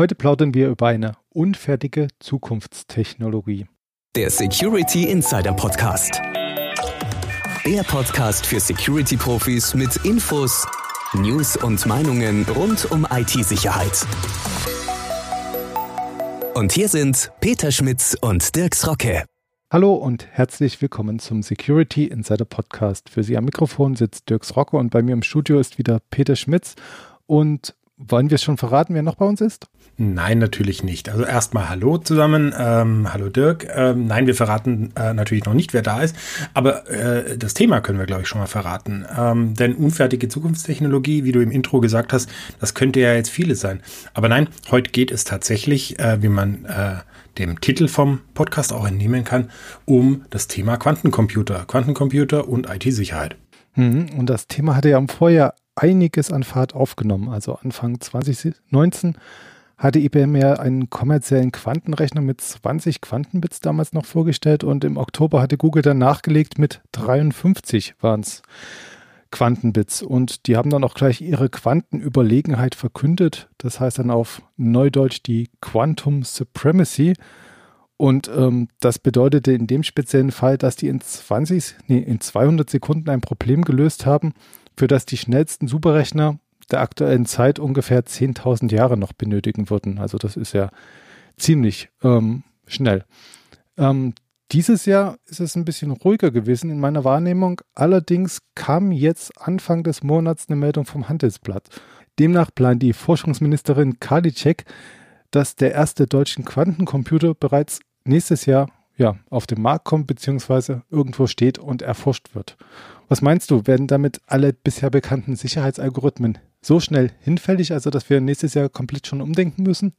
Heute plaudern wir über eine unfertige Zukunftstechnologie. Der Security Insider Podcast. Der Podcast für Security-Profis mit Infos, News und Meinungen rund um IT-Sicherheit. Und hier sind Peter Schmitz und Dirks Rocke. Hallo und herzlich willkommen zum Security Insider Podcast. Für Sie am Mikrofon sitzt Dirks Rocke und bei mir im Studio ist wieder Peter Schmitz. Und wollen wir es schon verraten, wer noch bei uns ist? Nein, natürlich nicht. Also erstmal Hallo zusammen. Ähm, hallo Dirk. Ähm, nein, wir verraten äh, natürlich noch nicht, wer da ist. Aber äh, das Thema können wir, glaube ich, schon mal verraten. Ähm, denn unfertige Zukunftstechnologie, wie du im Intro gesagt hast, das könnte ja jetzt vieles sein. Aber nein, heute geht es tatsächlich, äh, wie man äh, dem Titel vom Podcast auch entnehmen kann, um das Thema Quantencomputer. Quantencomputer und IT-Sicherheit. Mhm, und das Thema hatte ja im Vorjahr einiges an Fahrt aufgenommen. Also Anfang 2019 hatte IBM ja einen kommerziellen Quantenrechner mit 20 Quantenbits damals noch vorgestellt und im Oktober hatte Google dann nachgelegt mit 53 waren es Quantenbits und die haben dann auch gleich ihre Quantenüberlegenheit verkündet. Das heißt dann auf Neudeutsch die Quantum Supremacy. Und ähm, das bedeutete in dem speziellen Fall, dass die in 20, nee, in 200 Sekunden ein Problem gelöst haben, für das die schnellsten Superrechner der aktuellen Zeit ungefähr 10.000 Jahre noch benötigen würden. Also das ist ja ziemlich ähm, schnell. Ähm, dieses Jahr ist es ein bisschen ruhiger gewesen in meiner Wahrnehmung. Allerdings kam jetzt Anfang des Monats eine Meldung vom Handelsblatt. Demnach plant die Forschungsministerin Karliczek, dass der erste deutsche Quantencomputer bereits nächstes Jahr ja, auf den Markt kommt bzw. irgendwo steht und erforscht wird. Was meinst du, werden damit alle bisher bekannten Sicherheitsalgorithmen so schnell hinfällig, also dass wir nächstes Jahr komplett schon umdenken müssen?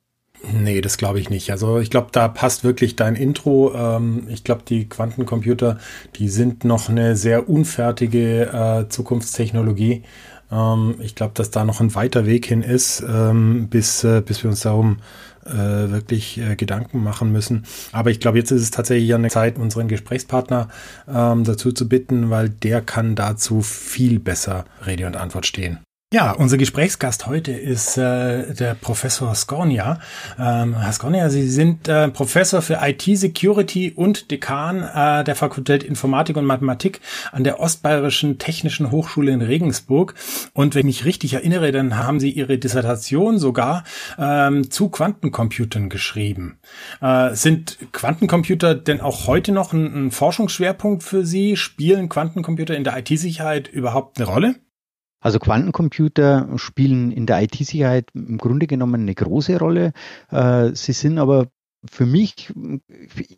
Nee, das glaube ich nicht. Also ich glaube, da passt wirklich dein Intro. Ähm, ich glaube, die Quantencomputer, die sind noch eine sehr unfertige äh, Zukunftstechnologie. Ähm, ich glaube, dass da noch ein weiter Weg hin ist, ähm, bis, äh, bis wir uns darum äh, wirklich äh, Gedanken machen müssen. Aber ich glaube, jetzt ist es tatsächlich an der Zeit, unseren Gesprächspartner ähm, dazu zu bitten, weil der kann dazu viel besser Rede und Antwort stehen. Ja, unser Gesprächsgast heute ist äh, der Professor Skornia. Ähm, Herr Skornia, Sie sind äh, Professor für IT-Security und Dekan äh, der Fakultät Informatik und Mathematik an der Ostbayerischen Technischen Hochschule in Regensburg. Und wenn ich mich richtig erinnere, dann haben Sie Ihre Dissertation sogar ähm, zu Quantencomputern geschrieben. Äh, sind Quantencomputer denn auch heute noch ein, ein Forschungsschwerpunkt für Sie? Spielen Quantencomputer in der IT-Sicherheit überhaupt eine Rolle? Also Quantencomputer spielen in der IT-Sicherheit im Grunde genommen eine große Rolle. Äh, sie sind aber für mich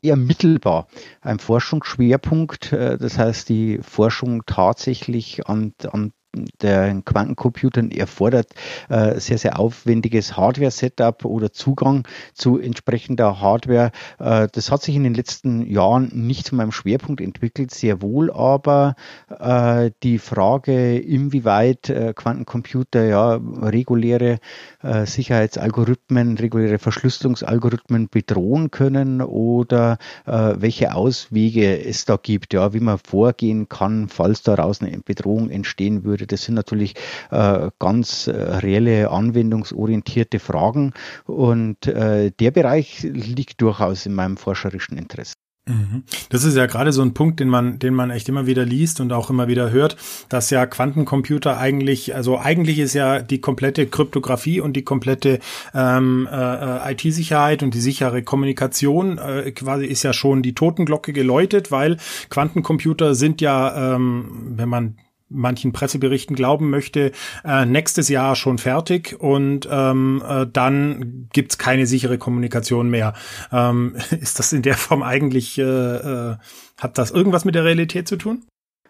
eher mittelbar ein Forschungsschwerpunkt. Äh, das heißt, die Forschung tatsächlich an, an der Quantencomputern erfordert äh, sehr, sehr aufwendiges Hardware-Setup oder Zugang zu entsprechender Hardware. Äh, das hat sich in den letzten Jahren nicht zu meinem Schwerpunkt entwickelt, sehr wohl aber äh, die Frage, inwieweit äh, Quantencomputer ja reguläre äh, Sicherheitsalgorithmen, reguläre Verschlüsselungsalgorithmen bedrohen können oder äh, welche Auswege es da gibt, ja, wie man vorgehen kann, falls daraus eine Bedrohung entstehen würde würde. Das sind natürlich äh, ganz äh, reelle, anwendungsorientierte Fragen und äh, der Bereich liegt durchaus in meinem forscherischen Interesse. Mhm. Das ist ja gerade so ein Punkt, den man, den man echt immer wieder liest und auch immer wieder hört, dass ja Quantencomputer eigentlich, also eigentlich ist ja die komplette Kryptographie und die komplette ähm, äh, IT-Sicherheit und die sichere Kommunikation äh, quasi ist ja schon die Totenglocke geläutet, weil Quantencomputer sind ja, ähm, wenn man manchen Presseberichten glauben möchte, äh, nächstes Jahr schon fertig und ähm, äh, dann gibt's keine sichere Kommunikation mehr. Ähm, ist das in der Form eigentlich, äh, äh, hat das irgendwas mit der Realität zu tun?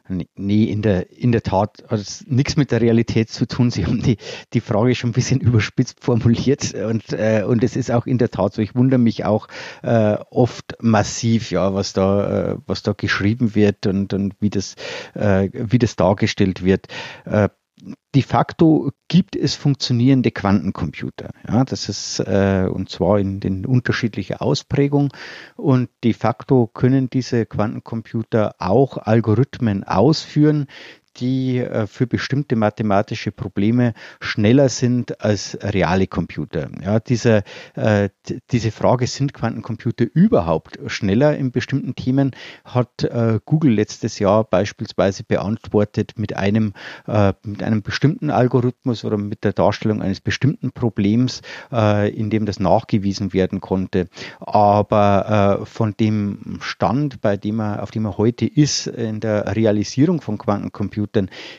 Nee, in der, in der Tat hat es nichts mit der Realität zu tun. Sie haben die, die Frage schon ein bisschen überspitzt formuliert und, äh, und es ist auch in der Tat so. Ich wundere mich auch äh, oft massiv, ja, was da, äh, was da geschrieben wird und, und wie das, äh, wie das dargestellt wird. De facto gibt es funktionierende Quantencomputer. Ja, das ist äh, und zwar in den unterschiedlichen Ausprägungen. Und de facto können diese Quantencomputer auch Algorithmen ausführen, die äh, für bestimmte mathematische Probleme schneller sind als reale Computer. Ja, diese, äh, diese Frage, sind Quantencomputer überhaupt schneller in bestimmten Themen, hat äh, Google letztes Jahr beispielsweise beantwortet mit einem, mit einem bestimmten Algorithmus oder mit der Darstellung eines bestimmten Problems, in dem das nachgewiesen werden konnte. Aber von dem Stand, bei dem er, auf dem er heute ist, in der Realisierung von Quantencomputern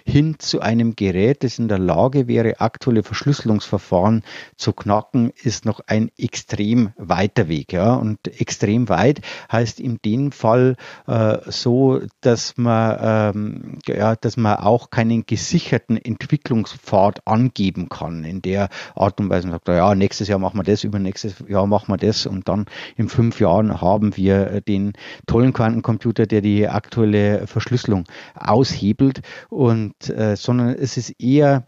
hin zu einem Gerät, das in der Lage wäre, aktuelle Verschlüsselungsverfahren zu knacken, ist noch ein extrem weiter Weg. Ja? Und extrem weit heißt in dem Fall äh, so, dass man, ähm, ja, dass man auch keinen gesicherten Entwicklungspfad angeben kann, in der Art und Weise man sagt, ja, nächstes Jahr machen wir das, übernächstes Jahr machen wir das und dann in fünf Jahren haben wir den tollen Quantencomputer, der die aktuelle Verschlüsselung aushebelt und äh, sondern es ist eher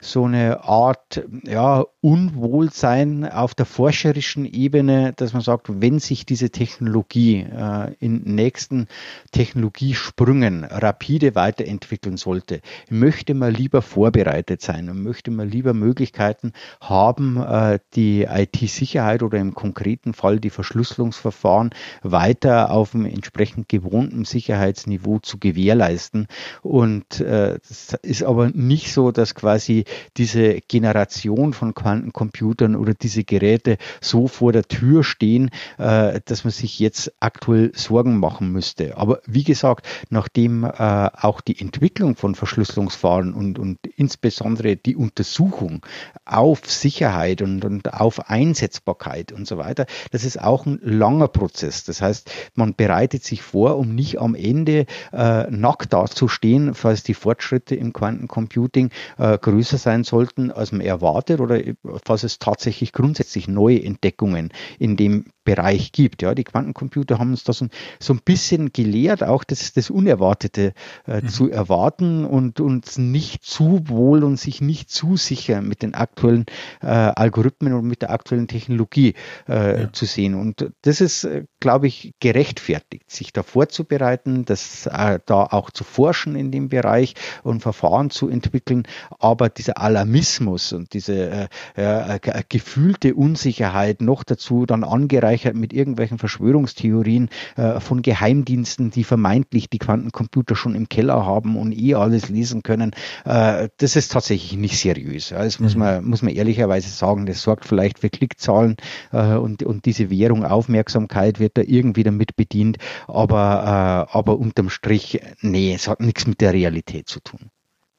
so eine Art ja, Unwohlsein auf der forscherischen Ebene, dass man sagt, wenn sich diese Technologie äh, in nächsten Technologiesprüngen rapide weiterentwickeln sollte, möchte man lieber vorbereitet sein und möchte man lieber Möglichkeiten haben, äh, die IT-Sicherheit oder im konkreten Fall die Verschlüsselungsverfahren weiter auf dem entsprechend gewohnten Sicherheitsniveau zu gewährleisten. Und äh, das ist aber nicht so, dass quasi diese Generation von Quantencomputern oder diese Geräte so vor der Tür stehen, äh, dass man sich jetzt aktuell Sorgen machen müsste. Aber wie gesagt, nachdem äh, auch die Entwicklung von Verschlüsselungsverfahren und, und insbesondere die Untersuchung auf Sicherheit und, und auf Einsetzbarkeit und so weiter, das ist auch ein langer Prozess. Das heißt, man bereitet sich vor, um nicht am Ende äh, nackt dazustehen, falls die Fortschritte im Quantencomputing äh, größer sein sollten, als man erwartet oder falls es tatsächlich grundsätzlich neue Entdeckungen in dem Bereich gibt. Ja, die Quantencomputer haben uns da so, so ein bisschen gelehrt, auch das, das Unerwartete äh, mhm. zu erwarten und uns nicht zu wohl und sich nicht zu sicher mit den aktuellen äh, Algorithmen und mit der aktuellen Technologie äh, ja. zu sehen. Und das ist, äh, glaube ich, gerechtfertigt, sich da vorzubereiten, das äh, da auch zu forschen in dem Bereich und Verfahren zu entwickeln. Aber dieser Alarmismus und diese äh, gefühlte Unsicherheit noch dazu dann angereichert mit irgendwelchen Verschwörungstheorien äh, von Geheimdiensten, die vermeintlich die Quantencomputer schon im Keller haben und eh alles lesen können. Äh, das ist tatsächlich nicht seriös. Das mhm. muss man, muss man ehrlicherweise sagen. Das sorgt vielleicht für Klickzahlen äh, und, und diese Währung Aufmerksamkeit wird da irgendwie damit bedient. Aber, äh, aber unterm Strich, nee, es hat nichts mit der Realität zu tun.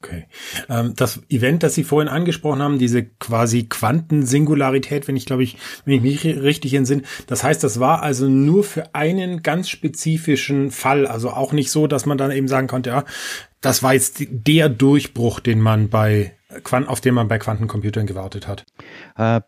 Okay. Ähm, das Event, das Sie vorhin angesprochen haben, diese quasi Quantensingularität, wenn ich glaube ich, wenn ich mich richtig entsinne, das heißt, das war also nur für einen ganz spezifischen Fall, also auch nicht so, dass man dann eben sagen konnte, ja, das war jetzt der Durchbruch, den man bei auf den man bei Quantencomputern gewartet hat. Äh,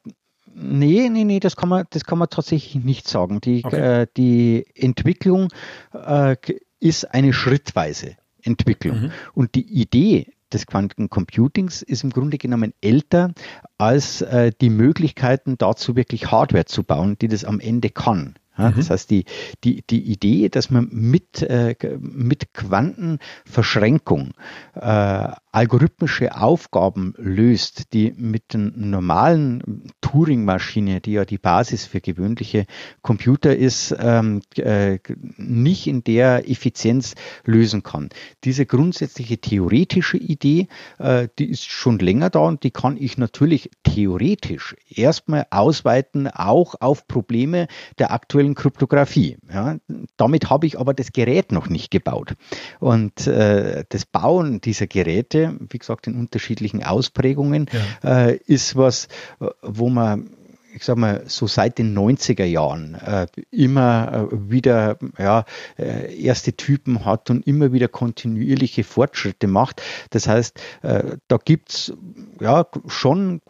Nee, nee, nee, das kann man, das kann man tatsächlich nicht sagen. Die, okay. äh, die Entwicklung äh, ist eine schrittweise Entwicklung. Mhm. Und die Idee des Quantencomputings ist im Grunde genommen älter als äh, die Möglichkeiten dazu wirklich Hardware zu bauen, die das am Ende kann. Ja, mhm. Das heißt, die, die, die Idee, dass man mit, äh, mit Quantenverschränkung äh, algorithmische Aufgaben löst, die mit den normalen Turing-Maschine, die ja die Basis für gewöhnliche Computer ist, ähm, äh, nicht in der Effizienz lösen kann. Diese grundsätzliche theoretische Idee, äh, die ist schon länger da und die kann ich natürlich theoretisch erstmal ausweiten, auch auf Probleme der aktuellen Kryptographie. Ja, damit habe ich aber das Gerät noch nicht gebaut. Und äh, das Bauen dieser Geräte wie gesagt, in unterschiedlichen Ausprägungen, ja. äh, ist was, äh, wo man ich sag mal, so seit den 90er Jahren äh, immer äh, wieder ja, äh, erste Typen hat und immer wieder kontinuierliche Fortschritte macht. Das heißt, äh, da gibt's ja schon,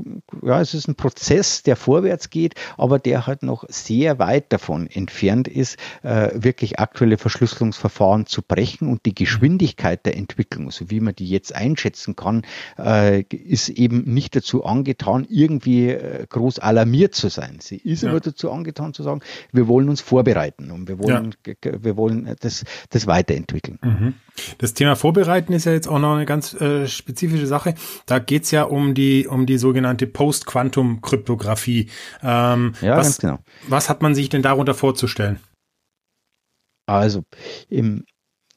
ja, es ist ein Prozess, der vorwärts geht, aber der halt noch sehr weit davon entfernt ist, äh, wirklich aktuelle Verschlüsselungsverfahren zu brechen und die Geschwindigkeit der Entwicklung, so wie man die jetzt einschätzen kann, äh, ist eben nicht dazu angetan, irgendwie groß alarmiert motiviert zu sein. Sie ist ja. aber dazu angetan zu sagen, wir wollen uns vorbereiten und wir wollen, ja. wir wollen das, das weiterentwickeln. Mhm. Das Thema Vorbereiten ist ja jetzt auch noch eine ganz äh, spezifische Sache. Da geht's ja um die, um die sogenannte Post-Quantum-Kryptographie. Ähm, ja, was, ganz genau. Was hat man sich denn darunter vorzustellen? Also im,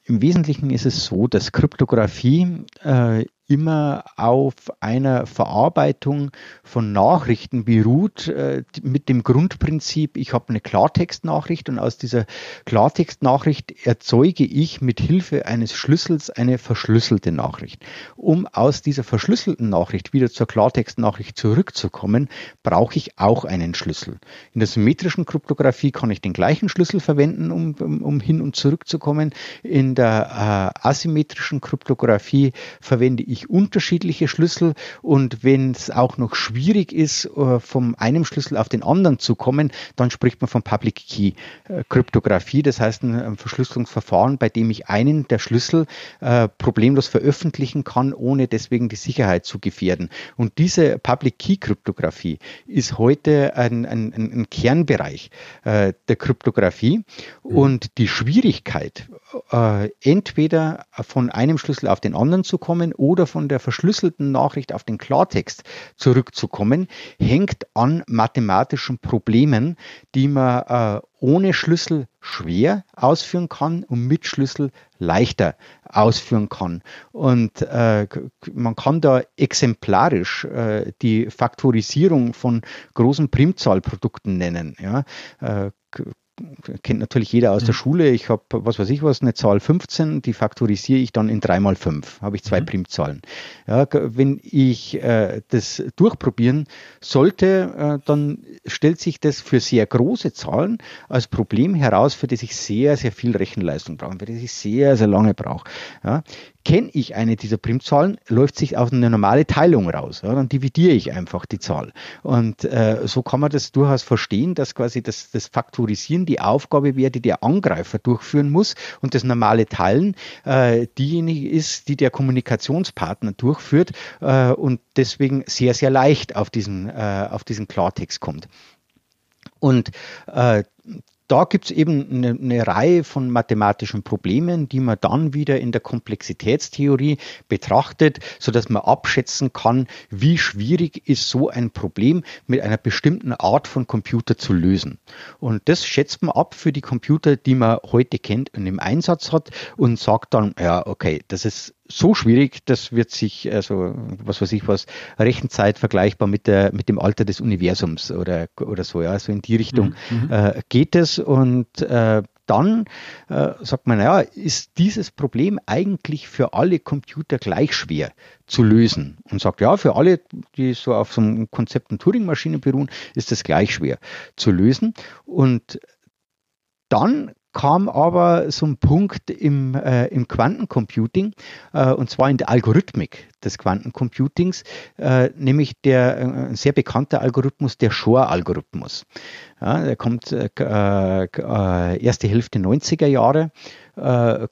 im Wesentlichen ist es so, dass Kryptographie äh, immer auf einer Verarbeitung von Nachrichten beruht, äh, mit dem Grundprinzip, ich habe eine Klartextnachricht und aus dieser Klartextnachricht erzeuge ich mit Hilfe eines Schlüssels eine verschlüsselte Nachricht. Um aus dieser verschlüsselten Nachricht wieder zur Klartextnachricht zurückzukommen, brauche ich auch einen Schlüssel. In der symmetrischen Kryptographie kann ich den gleichen Schlüssel verwenden, um, um, um hin und zurückzukommen. In der äh, asymmetrischen Kryptographie verwende ich ich unterschiedliche Schlüssel und wenn es auch noch schwierig ist, äh, vom einem Schlüssel auf den anderen zu kommen, dann spricht man von Public Key äh, Kryptographie. Das heißt ein Verschlüsselungsverfahren, bei dem ich einen der Schlüssel äh, problemlos veröffentlichen kann, ohne deswegen die Sicherheit zu gefährden. Und diese Public Key Kryptographie ist heute ein, ein, ein Kernbereich der Kryptographie. Mhm. Und die Schwierigkeit, entweder von einem Schlüssel auf den anderen zu kommen oder von der verschlüsselten Nachricht auf den Klartext zurückzukommen, hängt an mathematischen Problemen, die man äh, ohne Schlüssel schwer ausführen kann und mit Schlüssel leichter ausführen kann. Und äh, man kann da exemplarisch äh, die Faktorisierung von großen Primzahlprodukten nennen. Ja? Äh, kennt natürlich jeder aus mhm. der Schule. Ich habe, was weiß ich was, eine Zahl 15, die faktorisiere ich dann in 3 mal 5, habe ich zwei mhm. Primzahlen. Ja, wenn ich äh, das durchprobieren sollte, äh, dann stellt sich das für sehr große Zahlen als Problem heraus, für das ich sehr, sehr viel Rechenleistung brauche, für das ich sehr, sehr lange brauche. Ja, kenne ich eine dieser Primzahlen, läuft sich auf eine normale Teilung raus. Ja, dann dividiere ich einfach die Zahl. Und äh, so kann man das durchaus verstehen, dass quasi das, das Faktorisieren die Aufgabe wäre, die der Angreifer durchführen muss und das normale Teilen äh, diejenige ist, die der Kommunikationspartner durchführt äh, und deswegen sehr, sehr leicht auf diesen, äh, auf diesen Klartext kommt. Und äh, da gibt es eben eine, eine, Reihe von mathematischen Problemen, die man dann wieder in der Komplexitätstheorie betrachtet, so dass man abschätzen kann, wie schwierig ist so ein Problem mit einer bestimmten Art von Computer zu lösen. Und das schätzt man ab für die Computer, die man heute kennt und im Einsatz hat und sagt dann, ja, okay, das ist so schwierig, das wird sich, also was weiß ich was, Rechenzeit vergleichbar mit der mit dem Alter des Universums oder oder so, ja, so in die Richtung mhm. mhm. äh, geht es und äh, dann äh, sagt man, ja, ist dieses Problem eigentlich für alle Computer gleich schwer zu lösen? Und sagt, ja, für alle, die so auf so einem Konzept und Turing-Maschine beruhen, ist das gleich schwer zu lösen. Und dann kam aber so ein Punkt im, äh, im Quantencomputing, äh, und zwar in der Algorithmik des Quantencomputings, äh, nämlich der äh, sehr bekannte Algorithmus, der Shor-Algorithmus. Ja, der kommt äh, äh, erste Hälfte 90er Jahre,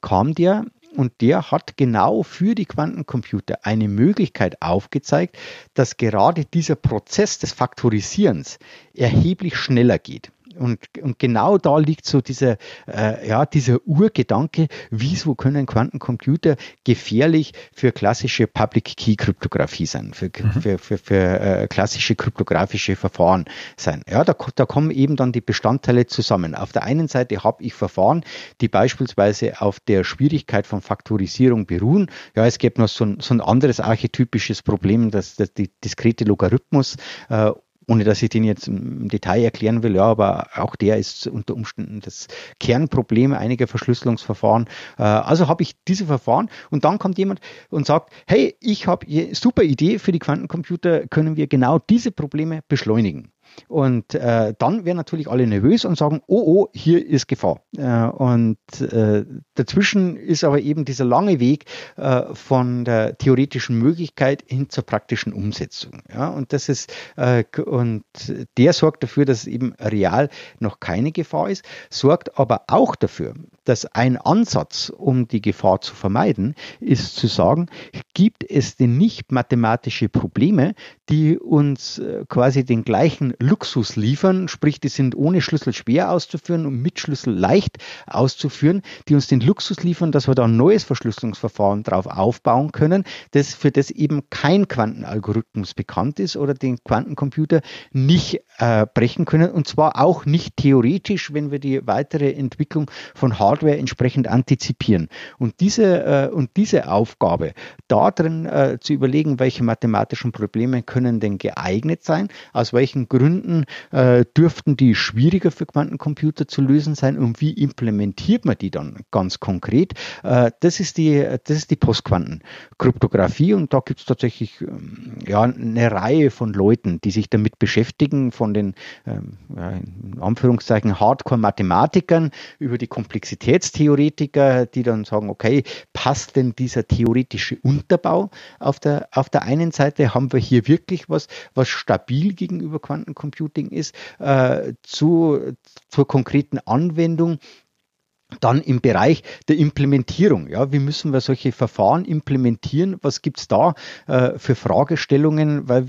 kam der und der hat genau für die Quantencomputer eine Möglichkeit aufgezeigt, dass gerade dieser Prozess des Faktorisierens erheblich schneller geht. Und, und genau da liegt so dieser, äh, ja, dieser Urgedanke, wieso können Quantencomputer gefährlich für klassische Public Key Kryptographie sein, für, mhm. für, für, für äh, klassische kryptografische Verfahren sein. Ja, da, da kommen eben dann die Bestandteile zusammen. Auf der einen Seite habe ich Verfahren, die beispielsweise auf der Schwierigkeit von Faktorisierung beruhen. Ja, es gibt noch so ein, so ein anderes archetypisches Problem, das, das die diskrete Logarithmus äh, ohne dass ich den jetzt im Detail erklären will, ja, aber auch der ist unter Umständen das Kernproblem einiger Verschlüsselungsverfahren. Äh, also habe ich diese Verfahren und dann kommt jemand und sagt, hey, ich habe super Idee für die Quantencomputer, können wir genau diese Probleme beschleunigen. Und äh, dann werden natürlich alle nervös und sagen, oh, oh, hier ist Gefahr. Äh, und äh, dazwischen ist aber eben dieser lange Weg äh, von der theoretischen Möglichkeit hin zur praktischen Umsetzung. Ja? Und das ist, äh, und der sorgt dafür, dass eben real noch keine Gefahr ist, sorgt aber auch dafür, dass ein Ansatz, um die Gefahr zu vermeiden, ist zu sagen, gibt es denn nicht mathematische Probleme, die uns äh, quasi den gleichen Luxus liefern, sprich, die sind ohne Schlüssel schwer auszuführen und mit Schlüssel leicht auszuführen, die uns den Luxus liefern, dass wir da ein neues Verschlüsselungsverfahren drauf aufbauen können, das für das eben kein Quantenalgorithmus bekannt ist oder den Quantencomputer nicht äh, brechen können und zwar auch nicht theoretisch, wenn wir die weitere Entwicklung von Hardware entsprechend antizipieren. Und diese, äh, und diese Aufgabe, darin äh, zu überlegen, welche mathematischen Probleme können denn geeignet sein, aus welchen Gründen äh, dürften die schwieriger für Quantencomputer zu lösen sein und wie implementiert man die dann ganz konkret, äh, das ist die, die Postquantenkryptographie und da gibt es tatsächlich ähm, ja, eine Reihe von Leuten, die sich damit beschäftigen, von den ähm, ja, in Anführungszeichen Hardcore-Mathematikern über die Komplexitätstheoretiker, die dann sagen, okay, passt denn dieser theoretische Unterbau auf der, auf der einen Seite, haben wir hier wirklich was, was stabil gegenüber Quantencomputing ist, äh, zu, zur konkreten Anwendung dann im Bereich der Implementierung. Ja, wie müssen wir solche Verfahren implementieren? Was gibt es da äh, für Fragestellungen? Weil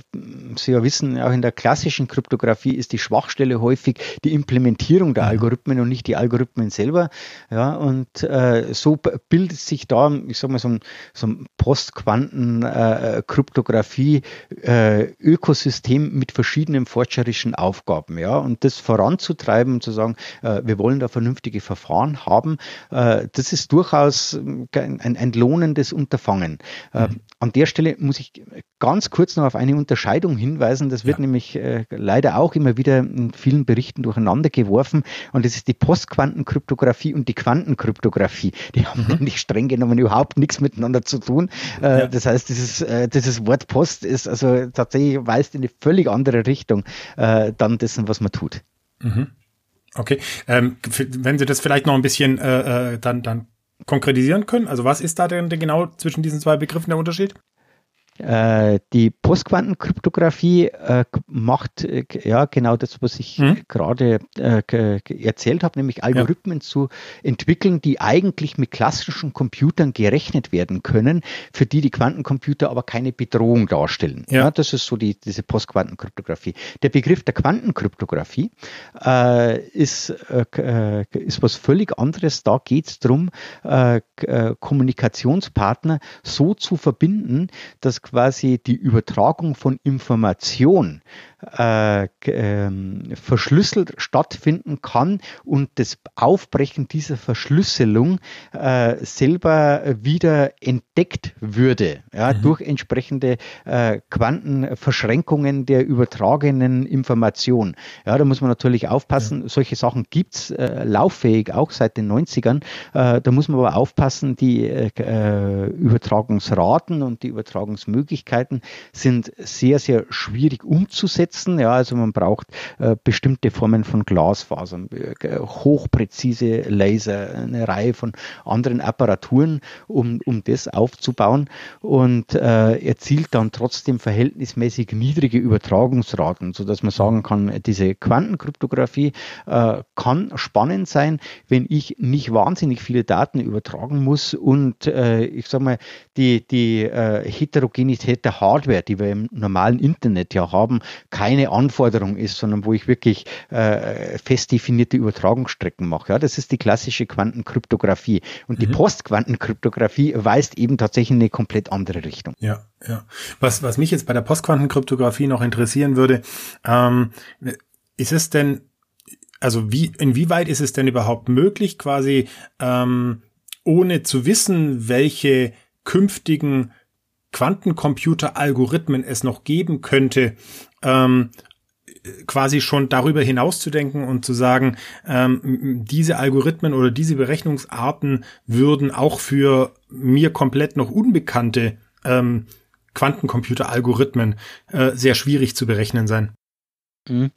Sie ja wissen, auch in der klassischen Kryptographie ist die Schwachstelle häufig die Implementierung der mhm. Algorithmen und nicht die Algorithmen selber. Ja, und äh, so bildet sich da, ich sag mal, so ein, so ein Postquanten-Kryptographie-Ökosystem äh, mit verschiedenen forscherischen Aufgaben. Ja, und das voranzutreiben und zu sagen, äh, wir wollen da vernünftige Verfahren haben, äh, das ist durchaus ein, ein lohnendes Unterfangen. Äh, mhm. An der Stelle muss ich ganz kurz noch auf eine Unterscheidung hinweisen. Das wird ja. nämlich äh, leider auch immer wieder in vielen Berichten durcheinander geworfen. Und das ist die Postquantenkryptographie und die Quantenkryptographie. Die haben mhm. nämlich streng genommen überhaupt nichts miteinander zu tun. Ja. Das heißt, dieses, dieses Wort Post ist also tatsächlich weist in eine völlig andere Richtung dann dessen, was man tut. Mhm. Okay, ähm, wenn Sie das vielleicht noch ein bisschen äh, äh, dann, dann konkretisieren können, also was ist da denn genau zwischen diesen zwei Begriffen der Unterschied? Äh, die Postquantenkryptographie äh, macht äh, ja genau das, was ich hm? gerade äh, erzählt habe, nämlich Algorithmen ja. zu entwickeln, die eigentlich mit klassischen Computern gerechnet werden können, für die die Quantencomputer aber keine Bedrohung darstellen. Ja. ja das ist so die, diese Postquantenkryptographie. Der Begriff der Quantenkryptographie äh, ist, äh, ist was völlig anderes. Da geht es darum, Kommunikationspartner so zu verbinden, dass quasi die Übertragung von Information äh, äh, verschlüsselt stattfinden kann und das Aufbrechen dieser Verschlüsselung äh, selber wieder entdeckt würde, ja, mhm. durch entsprechende äh, Quantenverschränkungen der übertragenen Information. Ja, da muss man natürlich aufpassen, ja. solche Sachen gibt's äh, lauffähig auch seit den 90ern. Äh, da muss man aber aufpassen, die Übertragungsraten und die Übertragungsmöglichkeiten sind sehr, sehr schwierig umzusetzen setzen. Ja, also man braucht äh, bestimmte Formen von Glasfasern, äh, hochpräzise Laser, eine Reihe von anderen Apparaturen, um, um das aufzubauen und äh, erzielt dann trotzdem verhältnismäßig niedrige Übertragungsraten, so dass man sagen kann, diese Quantenkryptographie äh, kann spannend sein, wenn ich nicht wahnsinnig viele Daten übertragen muss und äh, ich sage mal, die, die äh, Heterogenität der Hardware, die wir im normalen Internet ja haben, keine Anforderung ist, sondern wo ich wirklich äh, fest definierte Übertragungsstrecken mache. Ja, das ist die klassische Quantenkryptographie. Und mhm. die Postquantenkryptographie weist eben tatsächlich in eine komplett andere Richtung. Ja, ja. Was, was mich jetzt bei der Postquantenkryptographie noch interessieren würde, ähm, ist es denn, also wie, inwieweit ist es denn überhaupt möglich, quasi ähm, ohne zu wissen, welche künftigen Quantencomputer-Algorithmen es noch geben könnte, ähm, quasi schon darüber hinaus zu denken und zu sagen, ähm, diese Algorithmen oder diese Berechnungsarten würden auch für mir komplett noch unbekannte ähm, Quantencomputer-Algorithmen äh, sehr schwierig zu berechnen sein. Mhm.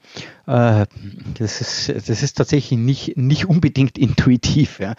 Äh, das, ist, das ist tatsächlich nicht, nicht unbedingt intuitiv. Ja.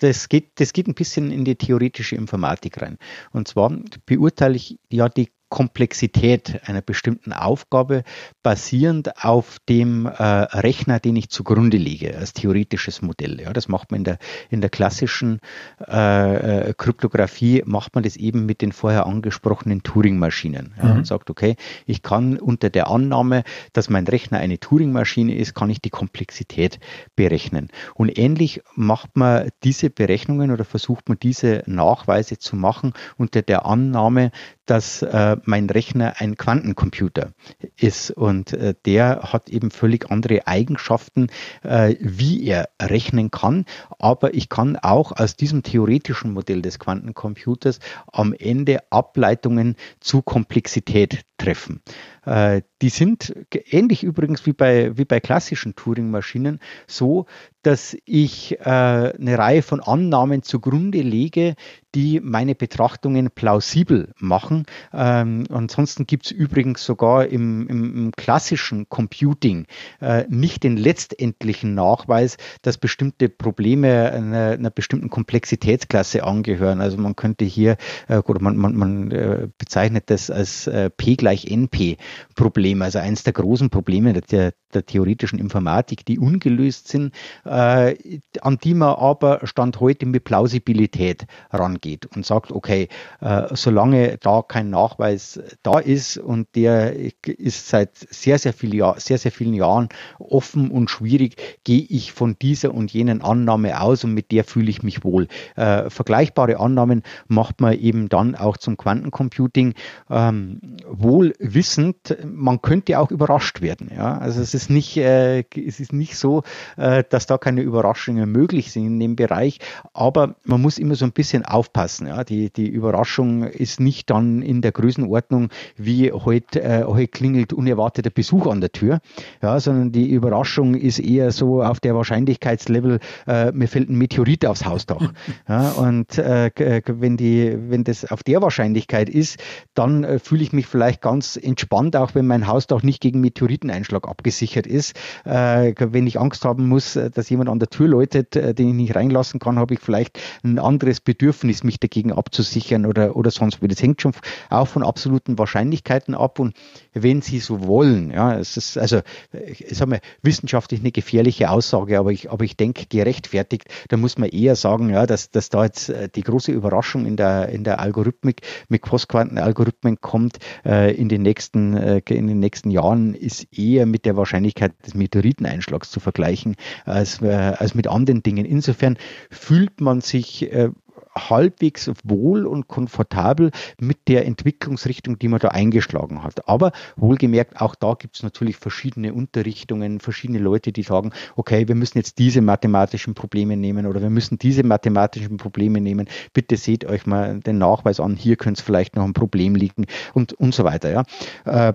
Das geht, das geht ein bisschen in die theoretische Informatik rein. Und zwar beurteile ich ja die Komplexität einer bestimmten Aufgabe basierend auf dem äh, Rechner, den ich zugrunde lege, als theoretisches Modell. Ja, das macht man in der, in der klassischen äh, äh Kryptographie, macht man das eben mit den vorher angesprochenen Turing-Maschinen. Ja, mhm. Und sagt, okay, ich kann unter der Annahme, dass mein Rechner eine Turing-Maschine ist, kann ich die Komplexität berechnen. Und ähnlich macht man diese Berechnungen oder versucht man diese Nachweise zu machen unter der Annahme, dass äh, mein Rechner ein Quantencomputer ist und äh, der hat eben völlig andere Eigenschaften, äh, wie er rechnen kann. Aber ich kann auch aus diesem theoretischen Modell des Quantencomputers am Ende Ableitungen zu Komplexität treffen. Äh, die sind ähnlich übrigens wie bei, wie bei klassischen Turing-Maschinen so, dass ich äh, eine Reihe von Annahmen zugrunde lege, die meine Betrachtungen plausibel machen. Ähm, ansonsten gibt es übrigens sogar im, im, im klassischen Computing äh, nicht den letztendlichen Nachweis, dass bestimmte Probleme einer, einer, bestimmten Komplexitätsklasse angehören. Also man könnte hier, äh, oder man, man, man äh, bezeichnet das als äh, P gleich NP Problem, also eines der großen Probleme der, der theoretischen Informatik, die ungelöst sind, äh, an die man aber Stand heute mit Plausibilität rangeht und sagt, okay, äh, solange da kein Nachweis da ist und der ist seit sehr, sehr, viel Jahr, sehr, sehr vielen Jahren offen und schwierig, gehe ich von dieser und jenen Annahme aus und mit der fühle ich mich wohl. Äh, vergleichbare Annahmen macht man eben dann auch zum Quantencomputing, ähm, wohl wissend, man könnte auch überrascht werden. Ja? Also es ist nicht, äh, es ist nicht so, äh, dass da keine Überraschungen möglich sind in dem Bereich, aber man muss immer so ein bisschen aufpassen. Ja? Die, die Überraschung ist nicht dann in der Größenordnung, wie heute, äh, heute klingelt unerwarteter Besuch an der Tür, ja? sondern die Überraschung ist eher so auf der Wahrscheinlichkeitslevel, äh, mir fällt ein Meteorit aufs Hausdach. ja? Und äh, wenn, die, wenn das auf der Wahrscheinlichkeit ist, dann äh, fühle ich mich vielleicht ganz entspannt, auch wenn mein Hausdach nicht gegen Meteoriteneinschlag abgesichert ist. Äh, wenn ich Angst haben muss, äh, dass jemand an der Tür läutet, äh, den ich nicht reinlassen kann, habe ich vielleicht ein anderes Bedürfnis, mich dagegen abzusichern oder, oder sonst wie. Das hängt schon auch von absoluten Wahrscheinlichkeiten ab und wenn Sie so wollen, ja, es ist also, ich sage mal, wissenschaftlich eine gefährliche Aussage, aber ich, aber ich denke gerechtfertigt, da muss man eher sagen, ja, dass, dass da jetzt die große Überraschung in der, in der Algorithmik mit Postquantenalgorithmen kommt äh, in den nächsten äh, in den nächsten Jahren ist eher mit der Wahrscheinlichkeit des Meteoriteneinschlags zu vergleichen als, äh, als mit anderen Dingen. Insofern fühlt man sich äh, halbwegs wohl und komfortabel mit der Entwicklungsrichtung, die man da eingeschlagen hat. Aber wohlgemerkt, auch da gibt es natürlich verschiedene Unterrichtungen, verschiedene Leute, die sagen, okay, wir müssen jetzt diese mathematischen Probleme nehmen oder wir müssen diese mathematischen Probleme nehmen. Bitte seht euch mal den Nachweis an, hier könnte es vielleicht noch ein Problem liegen und, und so weiter. Ja. Äh,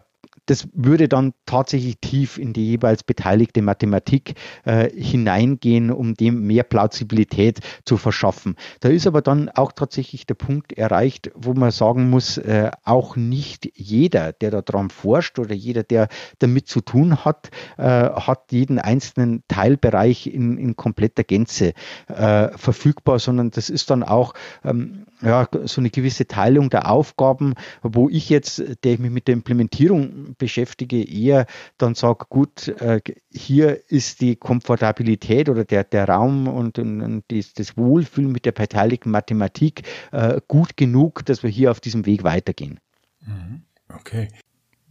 das würde dann tatsächlich tief in die jeweils beteiligte Mathematik äh, hineingehen, um dem mehr Plausibilität zu verschaffen. Da ist aber dann auch tatsächlich der Punkt erreicht, wo man sagen muss, äh, auch nicht jeder, der daran forscht oder jeder, der damit zu tun hat, äh, hat jeden einzelnen Teilbereich in, in kompletter Gänze äh, verfügbar, sondern das ist dann auch ähm, ja, so eine gewisse Teilung der Aufgaben, wo ich jetzt, der ich mich mit der Implementierung beschäftige, eher dann sage, gut, äh, hier ist die Komfortabilität oder der, der Raum und, und, das, das, Wohlfühlen mit der beteiligten Mathematik äh, gut genug, dass wir hier auf diesem Weg weitergehen. Mhm. Okay.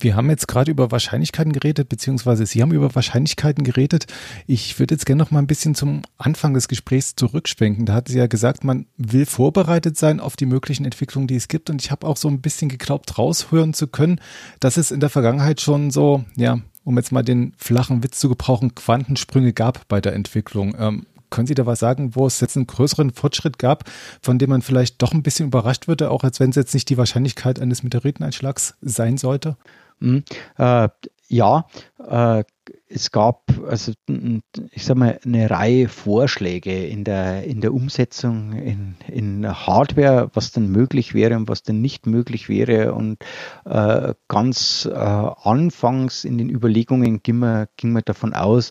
Wir haben jetzt gerade über Wahrscheinlichkeiten geredet, beziehungsweise Sie haben über Wahrscheinlichkeiten geredet. Ich würde jetzt gerne noch mal ein bisschen zum Anfang des Gesprächs zurückschwenken. Da hat sie ja gesagt, man will vorbereitet sein auf die möglichen Entwicklungen, die es gibt. Und ich habe auch so ein bisschen geglaubt, raushören zu können, dass es in der Vergangenheit schon so, ja, um jetzt mal den flachen Witz zu gebrauchen, Quantensprünge gab bei der Entwicklung. Ähm, können Sie da was sagen, wo es jetzt einen größeren Fortschritt gab, von dem man vielleicht doch ein bisschen überrascht würde, auch als wenn es jetzt nicht die Wahrscheinlichkeit eines Meteoriteneinschlags sein sollte? Hm, äh, ja, äh, es gab also ich sag mal eine Reihe Vorschläge in der in der Umsetzung in, in Hardware, was denn möglich wäre und was denn nicht möglich wäre. Und äh, ganz äh, anfangs in den Überlegungen ging man, ging man davon aus,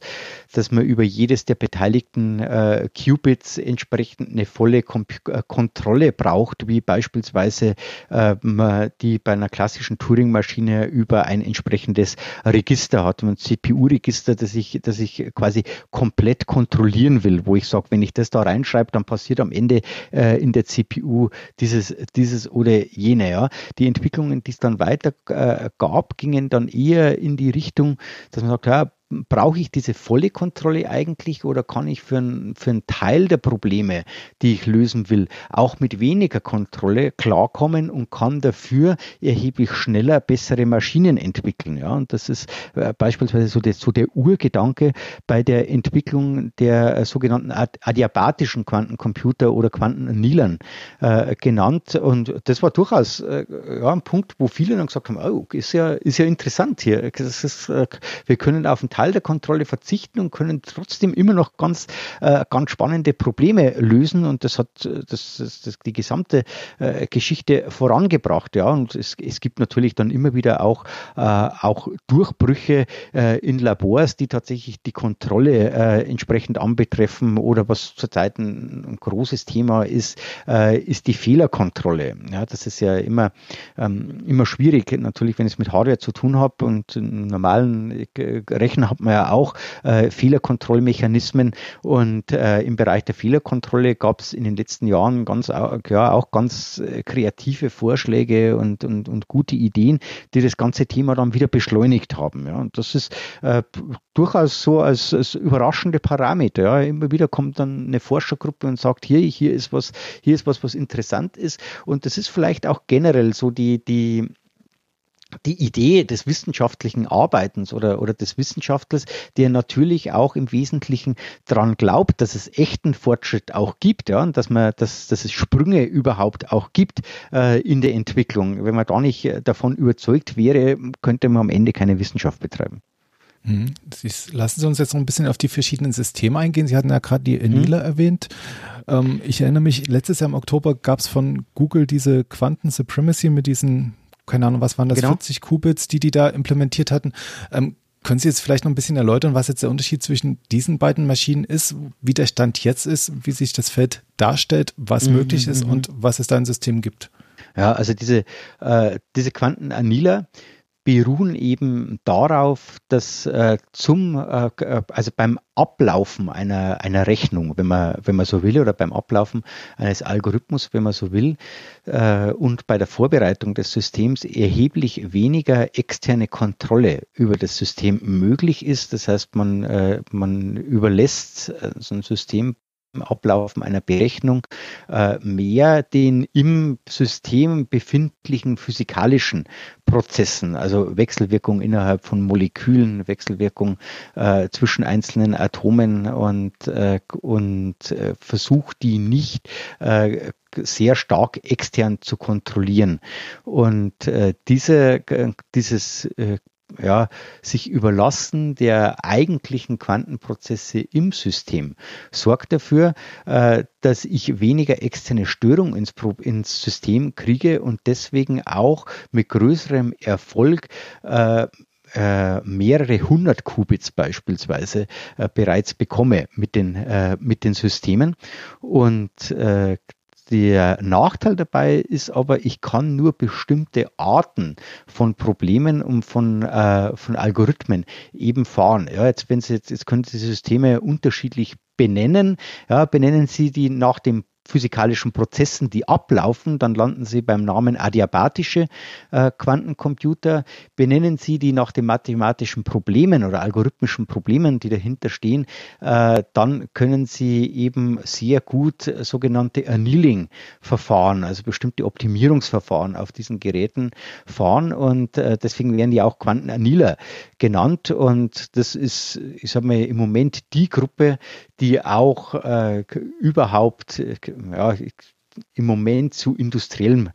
dass man über jedes der beteiligten äh, Qubits entsprechend eine volle Kom äh, Kontrolle braucht, wie beispielsweise äh, man die bei einer klassischen Turing-Maschine über ein entsprechendes Register hat, ein CPU-Register, das ich, das ich quasi komplett kontrollieren will, wo ich sage, wenn ich das da reinschreibe, dann passiert am Ende äh, in der CPU dieses, dieses oder jene. Ja. Die Entwicklungen, die es dann weiter äh, gab, gingen dann eher in die Richtung, dass man sagt, ja, brauche ich diese volle Kontrolle eigentlich oder kann ich für, ein, für einen Teil der Probleme, die ich lösen will, auch mit weniger Kontrolle klarkommen und kann dafür erheblich schneller bessere Maschinen entwickeln. Ja, und das ist äh, beispielsweise so der, so der Urgedanke bei der Entwicklung der äh, sogenannten adiabatischen Quantencomputer oder Quantenanilern äh, genannt. Und das war durchaus äh, ja, ein Punkt, wo viele dann gesagt haben, oh, ist ja, ist ja interessant hier. Ist, äh, wir können auf einen Teil der Kontrolle verzichten und können trotzdem immer noch ganz, äh, ganz spannende Probleme lösen. Und das hat das, das, das die gesamte äh, Geschichte vorangebracht. Ja, und es, es gibt natürlich dann immer wieder auch, äh, auch Durchbrüche äh, in Labors, die tatsächlich die Kontrolle äh, entsprechend anbetreffen oder was zurzeit ein, ein großes Thema ist, äh, ist die Fehlerkontrolle. Ja, das ist ja immer, ähm, immer schwierig, natürlich, wenn ich es mit Hardware zu tun habe und normalen Rechner hat man ja auch äh, Fehlerkontrollmechanismen und äh, im Bereich der Fehlerkontrolle gab es in den letzten Jahren ganz ja, auch ganz äh, kreative Vorschläge und, und, und gute Ideen, die das ganze Thema dann wieder beschleunigt haben. Ja. Und das ist äh, durchaus so als, als überraschende Parameter. Ja. Immer wieder kommt dann eine Forschergruppe und sagt, hier, hier ist was, hier ist was, was interessant ist. Und das ist vielleicht auch generell so die, die die Idee des wissenschaftlichen Arbeitens oder, oder des Wissenschaftlers, der natürlich auch im Wesentlichen daran glaubt, dass es echten Fortschritt auch gibt, ja, und dass man, dass, dass es Sprünge überhaupt auch gibt äh, in der Entwicklung. Wenn man da nicht äh, davon überzeugt wäre, könnte man am Ende keine Wissenschaft betreiben. Mhm. Lassen Sie uns jetzt noch ein bisschen auf die verschiedenen Systeme eingehen. Sie hatten ja gerade die Enila mhm. erwähnt. Ähm, ich erinnere mich, letztes Jahr im Oktober gab es von Google diese Quanten Supremacy mit diesen keine Ahnung, was waren das, genau. 40 Qubits, die die da implementiert hatten. Ähm, können Sie jetzt vielleicht noch ein bisschen erläutern, was jetzt der Unterschied zwischen diesen beiden Maschinen ist, wie der Stand jetzt ist, wie sich das Feld darstellt, was mhm, möglich ist mhm. und was es da im System gibt? Ja, also diese, äh, diese Quantenanila, beruhen eben darauf, dass äh, zum, äh, also beim Ablaufen einer, einer Rechnung, wenn man, wenn man so will, oder beim Ablaufen eines Algorithmus, wenn man so will, äh, und bei der Vorbereitung des Systems erheblich weniger externe Kontrolle über das System möglich ist. Das heißt, man, äh, man überlässt äh, so ein System Ablaufen einer Berechnung äh, mehr den im System befindlichen physikalischen Prozessen, also Wechselwirkung innerhalb von Molekülen, Wechselwirkung äh, zwischen einzelnen Atomen und, äh, und äh, versucht die nicht äh, sehr stark extern zu kontrollieren. Und äh, diese, dieses äh, ja, sich überlassen der eigentlichen Quantenprozesse im System sorgt dafür, äh, dass ich weniger externe Störung ins, ins System kriege und deswegen auch mit größerem Erfolg äh, äh, mehrere hundert Qubits beispielsweise äh, bereits bekomme mit den, äh, mit den Systemen. Und äh, der Nachteil dabei ist aber, ich kann nur bestimmte Arten von Problemen und von, äh, von Algorithmen eben fahren. Ja, jetzt, wenn Sie jetzt, jetzt können Sie Systeme unterschiedlich benennen. Ja, benennen Sie die nach dem physikalischen Prozessen, die ablaufen, dann landen Sie beim Namen adiabatische äh, Quantencomputer. Benennen Sie die nach den mathematischen Problemen oder algorithmischen Problemen, die dahinter stehen, äh, dann können Sie eben sehr gut sogenannte Annealing-Verfahren, also bestimmte Optimierungsverfahren auf diesen Geräten fahren und äh, deswegen werden die auch Quantenannealer genannt und das ist, ich sage mal, im Moment die Gruppe, die auch äh, überhaupt ja, im Moment zu industriellem,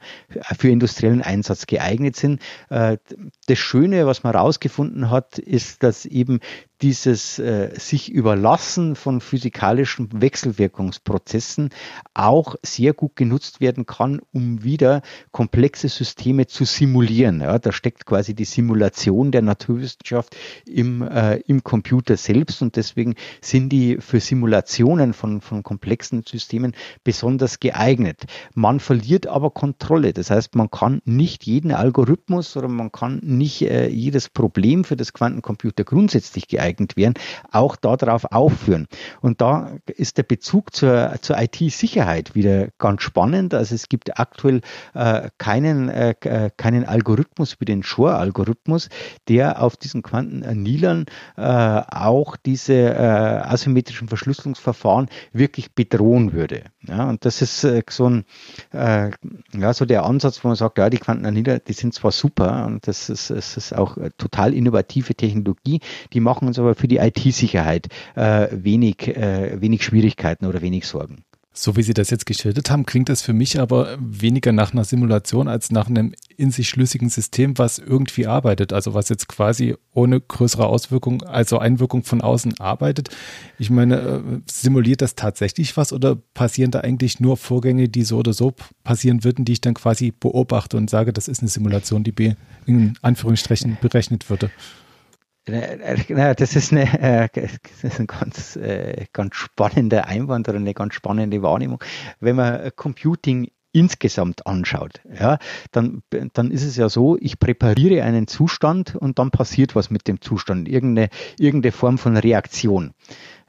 für industriellen Einsatz geeignet sind. Äh, das Schöne, was man herausgefunden hat, ist, dass eben dieses äh, sich überlassen von physikalischen Wechselwirkungsprozessen auch sehr gut genutzt werden kann, um wieder komplexe Systeme zu simulieren. Ja, da steckt quasi die Simulation der Naturwissenschaft im, äh, im Computer selbst und deswegen sind die für Simulationen von, von komplexen Systemen besonders geeignet. Man verliert aber Kontrolle. Das heißt, man kann nicht jeden Algorithmus oder man kann nicht äh, jedes Problem für das Quantencomputer grundsätzlich geeignet werden, auch darauf aufführen. Und da ist der Bezug zur, zur IT-Sicherheit wieder ganz spannend. Also es gibt aktuell äh, keinen, äh, äh, keinen Algorithmus wie den Shor-Algorithmus, der auf diesen Quantenanilern äh, auch diese äh, asymmetrischen Verschlüsselungsverfahren wirklich bedrohen würde. Ja, und das ist äh, so ein, äh, ja, so der Ansatz, wo man sagt, ja, die Quantenaniler, die sind zwar super und das ist, das ist auch äh, total innovative Technologie, die machen uns aber für die IT-Sicherheit äh, wenig, äh, wenig Schwierigkeiten oder wenig Sorgen. So wie Sie das jetzt geschildert haben, klingt das für mich aber weniger nach einer Simulation als nach einem in sich schlüssigen System, was irgendwie arbeitet. Also was jetzt quasi ohne größere Auswirkung, also Einwirkung von außen arbeitet. Ich meine, äh, simuliert das tatsächlich was oder passieren da eigentlich nur Vorgänge, die so oder so passieren würden, die ich dann quasi beobachte und sage, das ist eine Simulation, die in Anführungsstrichen berechnet würde? Das ist, eine, äh, das ist ein ganz, äh, ganz spannender Einwand oder eine ganz spannende Wahrnehmung. Wenn man Computing insgesamt anschaut, ja, dann, dann ist es ja so, ich präpariere einen Zustand und dann passiert was mit dem Zustand, irgendeine, irgendeine Form von Reaktion.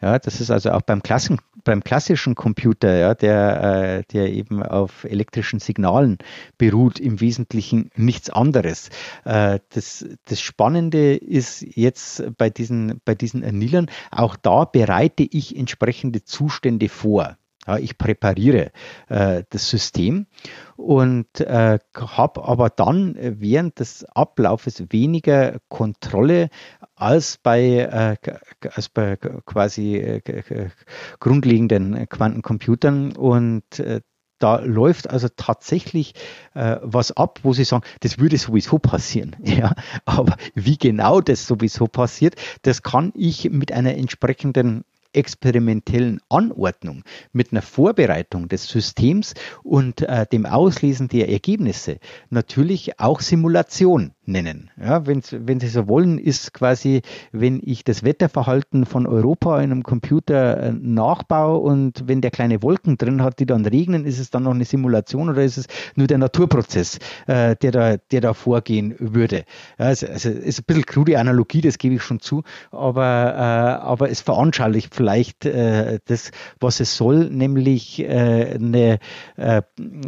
Ja, das ist also auch beim, Klassen, beim klassischen Computer, ja, der, äh, der eben auf elektrischen Signalen beruht, im Wesentlichen nichts anderes. Äh, das, das Spannende ist jetzt bei diesen, bei diesen Anilern, auch da bereite ich entsprechende Zustände vor. Ja, ich präpariere äh, das System und äh, habe aber dann während des Ablaufes weniger Kontrolle als bei, äh, als bei quasi äh, grundlegenden Quantencomputern und äh, da läuft also tatsächlich äh, was ab, wo sie sagen, das würde sowieso passieren. Ja, aber wie genau das sowieso passiert, das kann ich mit einer entsprechenden experimentellen Anordnung, mit einer Vorbereitung des Systems und äh, dem Auslesen der Ergebnisse. Natürlich auch Simulation nennen. Ja, wenn, Sie so wollen, ist quasi, wenn ich das Wetterverhalten von Europa in einem Computer äh, nachbaue und wenn der kleine Wolken drin hat, die dann regnen, ist es dann noch eine Simulation oder ist es nur der Naturprozess, äh, der, da, der da vorgehen würde? Ja, also, also ist ein bisschen krude Analogie, das gebe ich schon zu, aber, äh, aber es veranschaulicht vielleicht äh, das, was es soll, nämlich äh, eine, äh,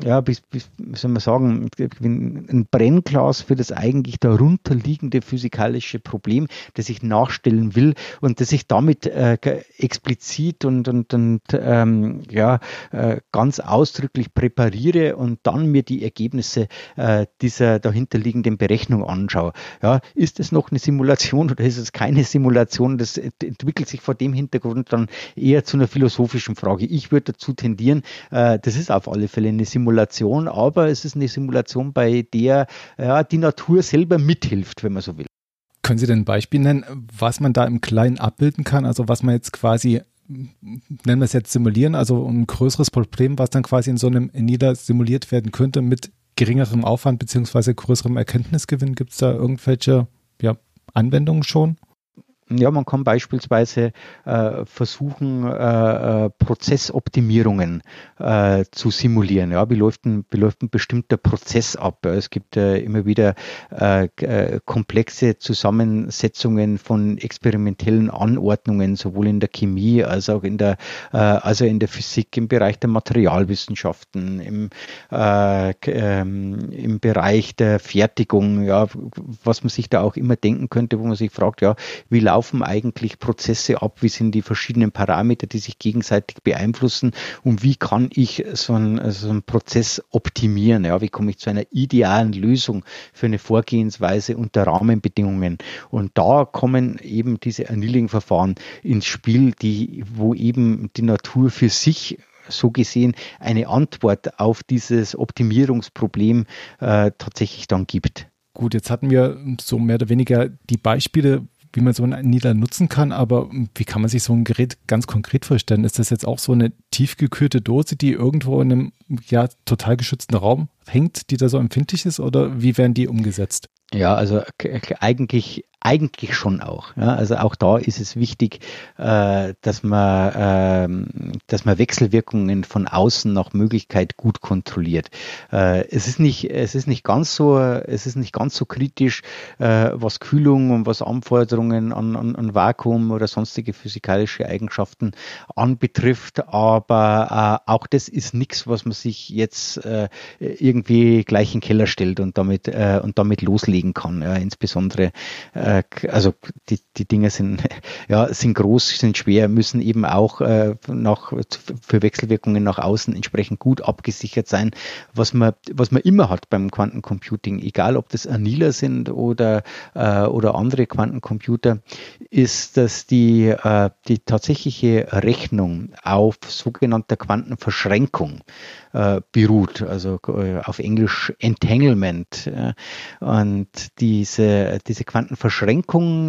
ja, wie, wie soll man sagen, ein Brennglas für das eigene eigentlich darunterliegende physikalische Problem, das ich nachstellen will und das ich damit äh, explizit und, und, und ähm, ja, äh, ganz ausdrücklich präpariere und dann mir die Ergebnisse äh, dieser dahinterliegenden Berechnung anschaue. Ja, ist es noch eine Simulation oder ist es keine Simulation? Das entwickelt sich vor dem Hintergrund dann eher zu einer philosophischen Frage. Ich würde dazu tendieren, äh, das ist auf alle Fälle eine Simulation, aber es ist eine Simulation, bei der ja, die Natur selbst selber mithilft, wenn man so will. Können Sie denn ein Beispiel nennen, was man da im Kleinen abbilden kann? Also was man jetzt quasi, nennen wir es jetzt simulieren, also ein größeres Problem, was dann quasi in so einem Nieder simuliert werden könnte mit geringerem Aufwand beziehungsweise größerem Erkenntnisgewinn. Gibt es da irgendwelche ja, Anwendungen schon? Ja, man kann beispielsweise äh, versuchen, äh, äh, Prozessoptimierungen äh, zu simulieren. Ja, wie läuft ein, wie läuft ein bestimmter Prozess ab? Es gibt äh, immer wieder äh, komplexe Zusammensetzungen von experimentellen Anordnungen, sowohl in der Chemie als auch in der, also in der Physik, im Bereich der Materialwissenschaften, im, äh, ähm, im Bereich der Fertigung, ja, was man sich da auch immer denken könnte, wo man sich fragt, ja, wie laufen eigentlich Prozesse ab? Wie sind die verschiedenen Parameter, die sich gegenseitig beeinflussen? Und wie kann ich so einen, so einen Prozess optimieren? Ja, wie komme ich zu einer idealen Lösung für eine Vorgehensweise unter Rahmenbedingungen? Und da kommen eben diese Annealing-Verfahren ins Spiel, die, wo eben die Natur für sich so gesehen eine Antwort auf dieses Optimierungsproblem äh, tatsächlich dann gibt. Gut, jetzt hatten wir so mehr oder weniger die Beispiele, wie man so einen Annealer nutzen kann, aber wie kann man sich so ein Gerät ganz konkret vorstellen? Ist das jetzt auch so eine tiefgekühlte Dose, die irgendwo in einem ja total geschützten Raum hängt, die da so empfindlich ist oder wie werden die umgesetzt? Ja, also eigentlich eigentlich schon auch. Ja. Also auch da ist es wichtig, äh, dass man, äh, dass man Wechselwirkungen von außen nach Möglichkeit gut kontrolliert. Äh, es ist nicht, es ist nicht ganz so, es ist nicht ganz so kritisch, äh, was Kühlung und was Anforderungen an, an, an Vakuum oder sonstige physikalische Eigenschaften anbetrifft. Aber äh, auch das ist nichts, was man sich jetzt äh, irgendwie gleich in den Keller stellt und damit und damit loslegen kann. Ja. Insbesondere äh, also die, die Dinge sind, ja, sind groß, sind schwer, müssen eben auch äh, nach, für Wechselwirkungen nach außen entsprechend gut abgesichert sein, was man, was man immer hat beim Quantencomputing, egal ob das Anila sind oder, äh, oder andere Quantencomputer, ist, dass die, äh, die tatsächliche Rechnung auf sogenannter Quantenverschränkung äh, beruht, also äh, auf Englisch Entanglement. Äh, und diese, diese Quantenverschränkung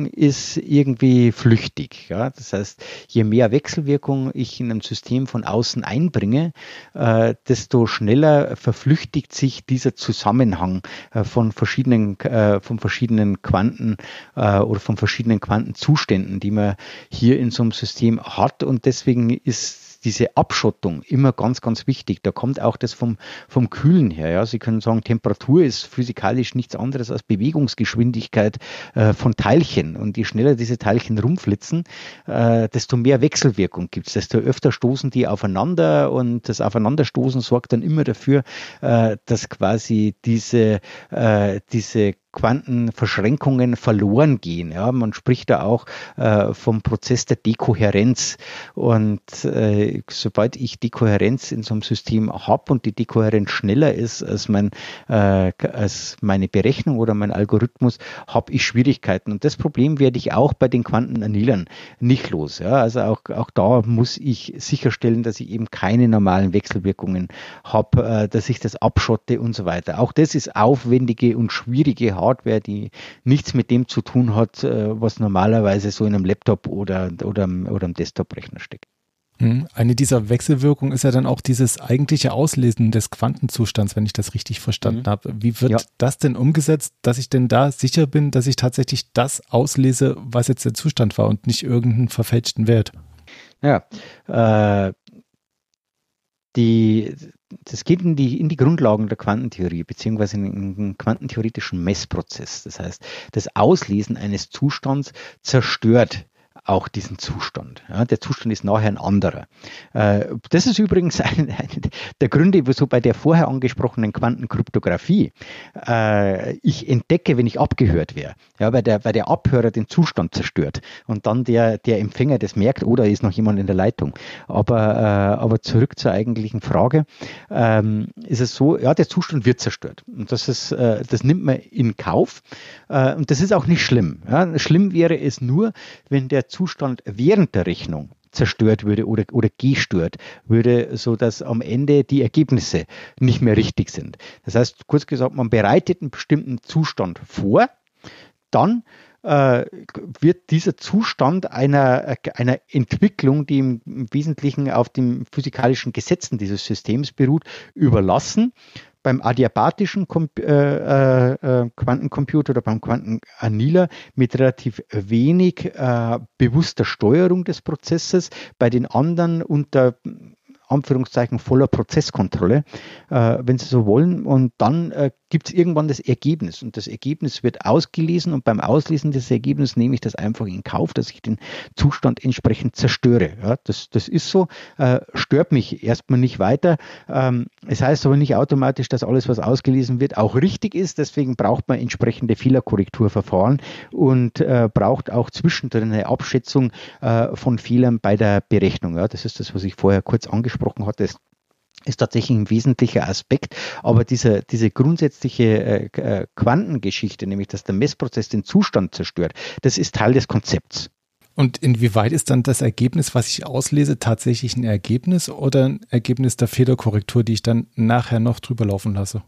ist irgendwie flüchtig. Ja? Das heißt, je mehr Wechselwirkung ich in ein System von außen einbringe, äh, desto schneller verflüchtigt sich dieser Zusammenhang äh, von verschiedenen, äh, von verschiedenen Quanten oder von verschiedenen Quantenzuständen, die man hier in so einem System hat. Und deswegen ist diese Abschottung immer ganz, ganz wichtig. Da kommt auch das vom, vom Kühlen her. Ja. Sie können sagen, Temperatur ist physikalisch nichts anderes als Bewegungsgeschwindigkeit äh, von Teilchen. Und je schneller diese Teilchen rumflitzen, äh, desto mehr Wechselwirkung gibt es, desto öfter stoßen die aufeinander und das Aufeinanderstoßen sorgt dann immer dafür, äh, dass quasi diese, äh, diese Quantenverschränkungen verloren gehen. Ja, man spricht da auch äh, vom Prozess der Dekohärenz. Und äh, sobald ich Dekohärenz in so einem System habe und die Dekohärenz schneller ist als, mein, äh, als meine Berechnung oder mein Algorithmus, habe ich Schwierigkeiten. Und das Problem werde ich auch bei den Quantenanilern nicht los. Ja, also auch, auch da muss ich sicherstellen, dass ich eben keine normalen Wechselwirkungen habe, äh, dass ich das abschotte und so weiter. Auch das ist aufwendige und schwierige Hardware Hardware, die nichts mit dem zu tun hat, äh, was normalerweise so in einem Laptop oder, oder, oder einem Desktop-Rechner steckt. Hm, eine dieser Wechselwirkungen ist ja dann auch dieses eigentliche Auslesen des Quantenzustands, wenn ich das richtig verstanden mhm. habe. Wie wird ja. das denn umgesetzt, dass ich denn da sicher bin, dass ich tatsächlich das auslese, was jetzt der Zustand war und nicht irgendeinen verfälschten Wert? Ja, äh, die, das geht in die, in die Grundlagen der Quantentheorie, beziehungsweise in den quantentheoretischen Messprozess. Das heißt, das Auslesen eines Zustands zerstört auch diesen Zustand. Ja, der Zustand ist nachher ein anderer. Äh, das ist übrigens ein, ein, der Gründe, wieso bei der vorher angesprochenen Quantenkryptographie äh, ich entdecke, wenn ich abgehört wäre, ja, weil, der, weil der Abhörer den Zustand zerstört und dann der, der Empfänger das merkt oder ist noch jemand in der Leitung. Aber, äh, aber zurück zur eigentlichen Frage, ähm, ist es so, ja, der Zustand wird zerstört und das, ist, äh, das nimmt man in Kauf äh, und das ist auch nicht schlimm. Ja. Schlimm wäre es nur, wenn der Zustand während der Rechnung zerstört würde oder, oder gestört würde, so dass am Ende die Ergebnisse nicht mehr richtig sind. Das heißt, kurz gesagt, man bereitet einen bestimmten Zustand vor, dann äh, wird dieser Zustand einer, einer Entwicklung, die im Wesentlichen auf den physikalischen Gesetzen dieses Systems beruht, überlassen beim adiabatischen äh, äh, äh, Quantencomputer oder beim Quantenannealer mit relativ wenig äh, bewusster Steuerung des Prozesses, bei den anderen unter Anführungszeichen voller Prozesskontrolle, äh, wenn Sie so wollen. Und dann äh, gibt es irgendwann das Ergebnis. Und das Ergebnis wird ausgelesen und beim Auslesen des Ergebnisses nehme ich das einfach in Kauf, dass ich den Zustand entsprechend zerstöre. Ja, das, das ist so, äh, stört mich erstmal nicht weiter. Ähm, es heißt aber nicht automatisch, dass alles, was ausgelesen wird, auch richtig ist. Deswegen braucht man entsprechende Fehlerkorrekturverfahren und äh, braucht auch zwischendrin eine Abschätzung äh, von Fehlern bei der Berechnung. Ja, das ist das, was ich vorher kurz angesprochen angesprochen hat, ist, tatsächlich ein wesentlicher Aspekt. Aber diese, diese grundsätzliche äh, äh, Quantengeschichte, nämlich dass der Messprozess den Zustand zerstört, das ist Teil des Konzepts. Und inwieweit ist dann das Ergebnis, was ich auslese, tatsächlich ein Ergebnis oder ein Ergebnis der Fehlerkorrektur, die ich dann nachher noch drüber laufen lasse?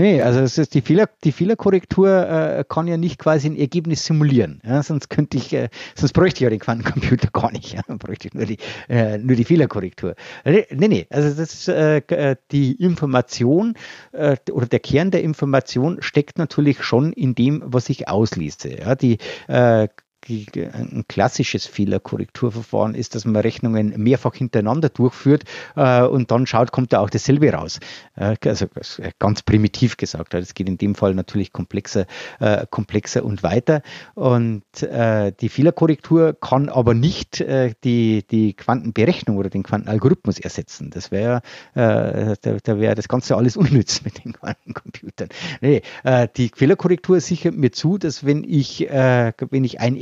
Nee, also es ist die, Fehler, die Fehlerkorrektur äh, kann ja nicht quasi ein Ergebnis simulieren. Ja? Sonst könnte ich, äh, sonst bräuchte ich ja den Quantencomputer gar nicht. Ja? Dann bräuchte ich nur die, äh, nur die Fehlerkorrektur. Nee, nee, also das ist äh, äh, die Information äh, oder der Kern der Information steckt natürlich schon in dem, was ich auslese. Ja? Die äh, ein klassisches Fehlerkorrekturverfahren ist, dass man Rechnungen mehrfach hintereinander durchführt äh, und dann schaut, kommt da auch dasselbe raus. Äh, also ganz primitiv gesagt. Es geht in dem Fall natürlich komplexer, äh, komplexer und weiter. Und äh, die Fehlerkorrektur kann aber nicht äh, die, die Quantenberechnung oder den Quantenalgorithmus ersetzen. Das wäre, äh, da, da wäre das Ganze alles unnütz mit den Quantencomputern. Nee, die Fehlerkorrektur sichert mir zu, dass wenn ich, wenn ich ein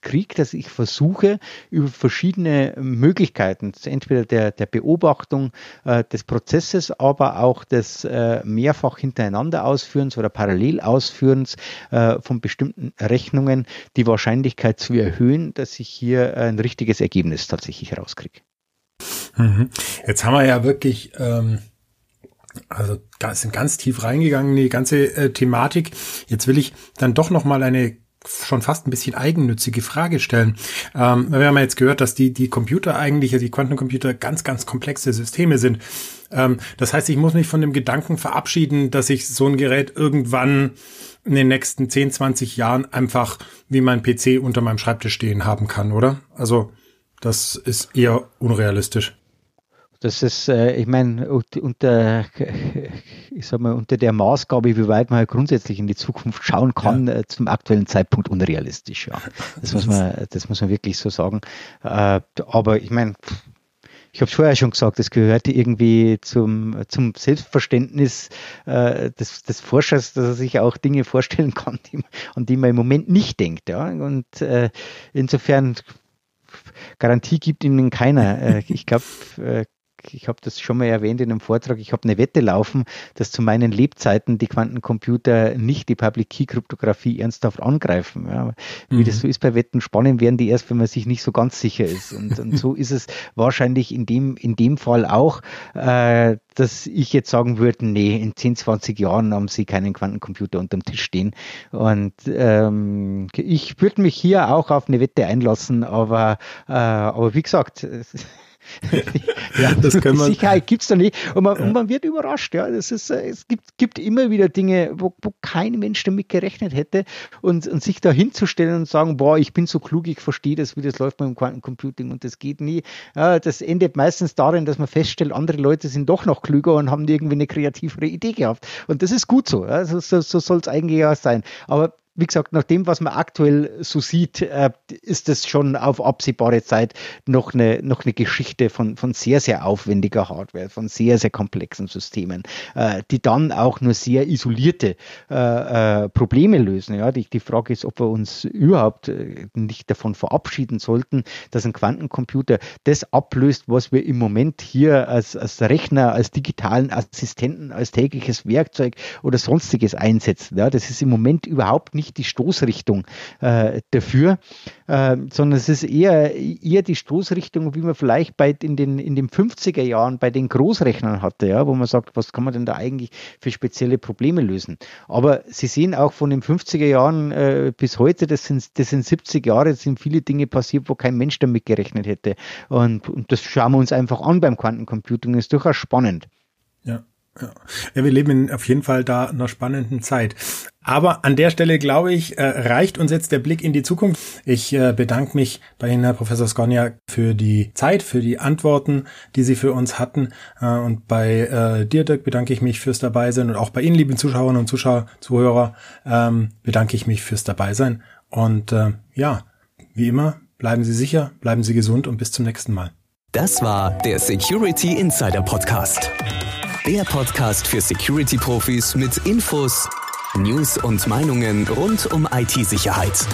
kriege, dass ich versuche, über verschiedene Möglichkeiten, entweder der, der Beobachtung äh, des Prozesses, aber auch des äh, mehrfach hintereinander Ausführens oder parallel Ausführens äh, von bestimmten Rechnungen, die Wahrscheinlichkeit zu erhöhen, dass ich hier ein richtiges Ergebnis tatsächlich rauskriege. Mhm. Jetzt haben wir ja wirklich ähm also sind ganz tief reingegangen in die ganze äh, Thematik. Jetzt will ich dann doch noch mal eine schon fast ein bisschen eigennützige Frage stellen. Ähm, wir haben ja jetzt gehört, dass die, die Computer eigentlich, also die Quantencomputer ganz, ganz komplexe Systeme sind. Ähm, das heißt, ich muss mich von dem Gedanken verabschieden, dass ich so ein Gerät irgendwann in den nächsten 10, 20 Jahren einfach wie mein PC unter meinem Schreibtisch stehen haben kann, oder? Also, das ist eher unrealistisch. Das ist, äh, ich meine, unter, ich sag mal, unter der Maßgabe, wie weit man halt grundsätzlich in die Zukunft schauen kann, ja. äh, zum aktuellen Zeitpunkt unrealistisch, ja. Das muss man, das muss man wirklich so sagen. Äh, aber ich meine, ich habe es vorher schon gesagt, das gehört irgendwie zum, zum Selbstverständnis äh, des, des Forschers, dass er sich auch Dinge vorstellen kann, die, an die man im Moment nicht denkt. Ja? Und äh, insofern Garantie gibt ihnen keiner. Äh, ich glaube, äh, ich habe das schon mal erwähnt in einem Vortrag, ich habe eine Wette laufen, dass zu meinen Lebzeiten die Quantencomputer nicht die Public Key Kryptographie ernsthaft angreifen. Ja. Wie mhm. das so ist bei Wetten, spannend werden die erst, wenn man sich nicht so ganz sicher ist. Und, und so ist es wahrscheinlich in dem, in dem Fall auch, äh, dass ich jetzt sagen würde, nee, in 10, 20 Jahren haben sie keinen Quantencomputer unterm Tisch stehen. Und ähm, ich würde mich hier auch auf eine Wette einlassen, aber, äh, aber wie gesagt, ja, das können wir. Sicherheit gibt es da nicht. Und man, ja. und man, wird überrascht. Ja. Das ist, äh, es gibt, gibt immer wieder Dinge, wo, wo kein Mensch damit gerechnet hätte. Und, und sich da hinzustellen und sagen, boah, ich bin so klug, ich verstehe das, wie das läuft beim Quantencomputing und das geht nie. Ja, das endet meistens darin, dass man feststellt, andere Leute sind doch noch klüger und haben irgendwie eine kreativere Idee gehabt. Und das ist gut so. Ja. So, so, so soll es eigentlich auch sein. Aber wie gesagt, nach dem, was man aktuell so sieht, äh, ist es schon auf absehbare Zeit noch eine, noch eine Geschichte von, von sehr, sehr aufwendiger Hardware, von sehr, sehr komplexen Systemen, äh, die dann auch nur sehr isolierte äh, Probleme lösen. Ja, die, die Frage ist, ob wir uns überhaupt nicht davon verabschieden sollten, dass ein Quantencomputer das ablöst, was wir im Moment hier als, als Rechner, als digitalen Assistenten, als tägliches Werkzeug oder sonstiges einsetzen. Ja, das ist im Moment überhaupt nicht nicht die Stoßrichtung äh, dafür, äh, sondern es ist eher, eher die Stoßrichtung, wie man vielleicht bei in den, in den 50er Jahren bei den Großrechnern hatte, ja, wo man sagt, was kann man denn da eigentlich für spezielle Probleme lösen. Aber Sie sehen auch von den 50er Jahren äh, bis heute, das sind, das sind 70 Jahre, sind viele Dinge passiert, wo kein Mensch damit gerechnet hätte. Und, und das schauen wir uns einfach an beim Quantencomputing, ist durchaus spannend. Ja. Ja. ja, wir leben in, auf jeden Fall da einer spannenden Zeit. Aber an der Stelle, glaube ich, äh, reicht uns jetzt der Blick in die Zukunft. Ich äh, bedanke mich bei Ihnen, Herr Professor Skoniak, für die Zeit, für die Antworten, die Sie für uns hatten. Äh, und bei dir, Dirk, bedanke ich mich fürs Dabeisein. Und auch bei Ihnen, lieben Zuschauerinnen und Zuschauer, Zuhörer, ähm, bedanke ich mich fürs Dabeisein. Und ja, wie immer, bleiben Sie sicher, bleiben Sie gesund und bis zum nächsten Mal. Das war der Security Insider Podcast. Der Podcast für Security-Profis mit Infos, News und Meinungen rund um IT-Sicherheit.